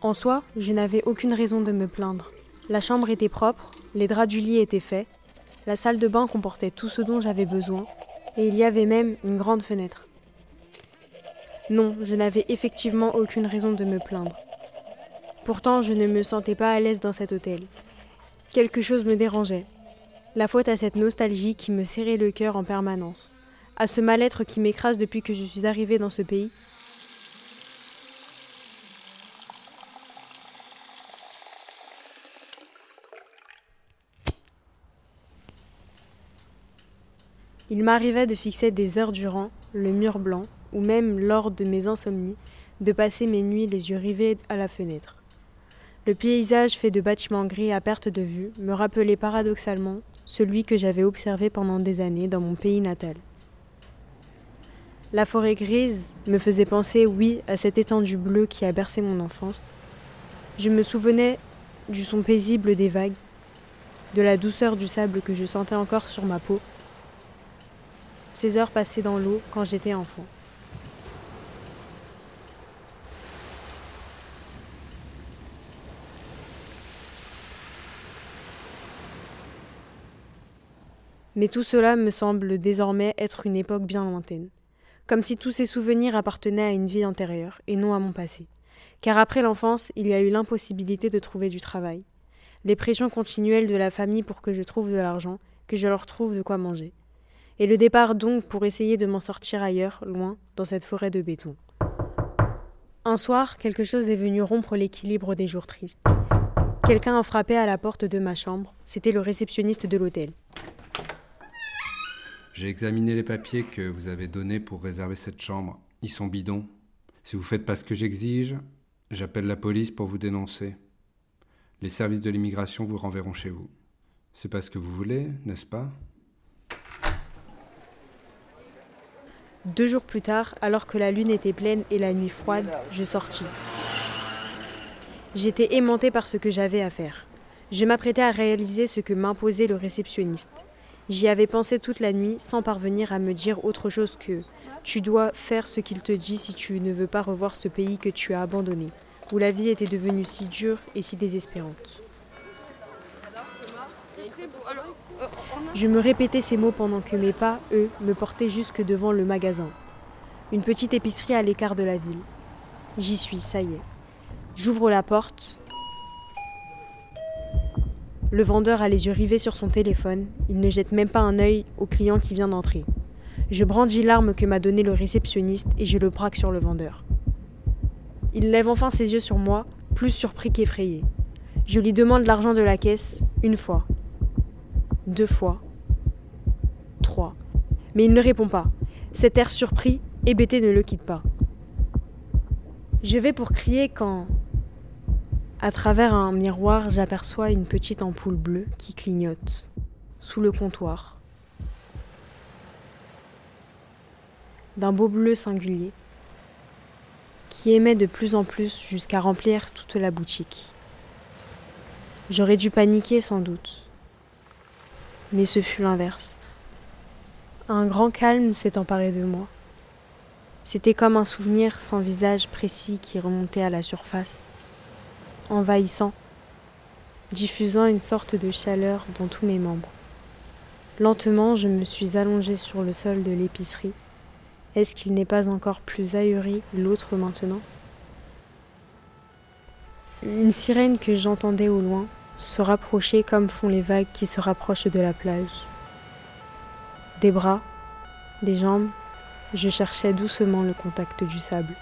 En soi, je n'avais aucune raison de me plaindre. La chambre était propre, les draps du lit étaient faits, la salle de bain comportait tout ce dont j'avais besoin, et il y avait même une grande fenêtre. Non, je n'avais effectivement aucune raison de me plaindre. Pourtant, je ne me sentais pas à l'aise dans cet hôtel. Quelque chose me dérangeait. La faute à cette nostalgie qui me serrait le cœur en permanence, à ce mal-être qui m'écrase depuis que je suis arrivée dans ce pays. Il m'arrivait de fixer des heures durant le mur blanc, ou même lors de mes insomnies, de passer mes nuits les yeux rivés à la fenêtre. Le paysage fait de bâtiments gris à perte de vue me rappelait paradoxalement celui que j'avais observé pendant des années dans mon pays natal. La forêt grise me faisait penser, oui, à cette étendue bleue qui a bercé mon enfance. Je me souvenais du son paisible des vagues, de la douceur du sable que je sentais encore sur ma peau, ces heures passées dans l'eau quand j'étais enfant. Mais tout cela me semble désormais être une époque bien lointaine, comme si tous ces souvenirs appartenaient à une vie antérieure et non à mon passé. Car après l'enfance, il y a eu l'impossibilité de trouver du travail, les pressions continuelles de la famille pour que je trouve de l'argent, que je leur trouve de quoi manger et le départ donc pour essayer de m'en sortir ailleurs, loin, dans cette forêt de béton. Un soir, quelque chose est venu rompre l'équilibre des jours tristes. Quelqu'un a frappé à la porte de ma chambre, c'était le réceptionniste de l'hôtel. J'ai examiné les papiers que vous avez donnés pour réserver cette chambre. Ils sont bidons. Si vous faites pas ce que j'exige, j'appelle la police pour vous dénoncer. Les services de l'immigration vous renverront chez vous. C'est pas ce que vous voulez, n'est-ce pas? Deux jours plus tard, alors que la lune était pleine et la nuit froide, je sortis. J'étais aimantée par ce que j'avais à faire. Je m'apprêtais à réaliser ce que m'imposait le réceptionniste. J'y avais pensé toute la nuit sans parvenir à me dire autre chose que tu dois faire ce qu'il te dit si tu ne veux pas revoir ce pays que tu as abandonné, où la vie était devenue si dure et si désespérante. Je me répétais ces mots pendant que mes pas, eux, me portaient jusque devant le magasin. Une petite épicerie à l'écart de la ville. J'y suis, ça y est. J'ouvre la porte. Le vendeur a les yeux rivés sur son téléphone. Il ne jette même pas un œil au client qui vient d'entrer. Je brandis l'arme que m'a donnée le réceptionniste et je le braque sur le vendeur. Il lève enfin ses yeux sur moi, plus surpris qu'effrayé. Je lui demande l'argent de la caisse, une fois, deux fois, trois. Mais il ne répond pas. Cet air surpris, hébété ne le quitte pas. Je vais pour crier quand, à travers un miroir, j'aperçois une petite ampoule bleue qui clignote sous le comptoir. D'un beau bleu singulier qui émet de plus en plus jusqu'à remplir toute la boutique. J'aurais dû paniquer sans doute mais ce fut l'inverse. Un grand calme s'est emparé de moi. C'était comme un souvenir sans visage précis qui remontait à la surface, envahissant, diffusant une sorte de chaleur dans tous mes membres. Lentement, je me suis allongée sur le sol de l'épicerie. Est-ce qu'il n'est pas encore plus ahuri l'autre maintenant? Une sirène que j'entendais au loin se rapprocher comme font les vagues qui se rapprochent de la plage. Des bras, des jambes, je cherchais doucement le contact du sable.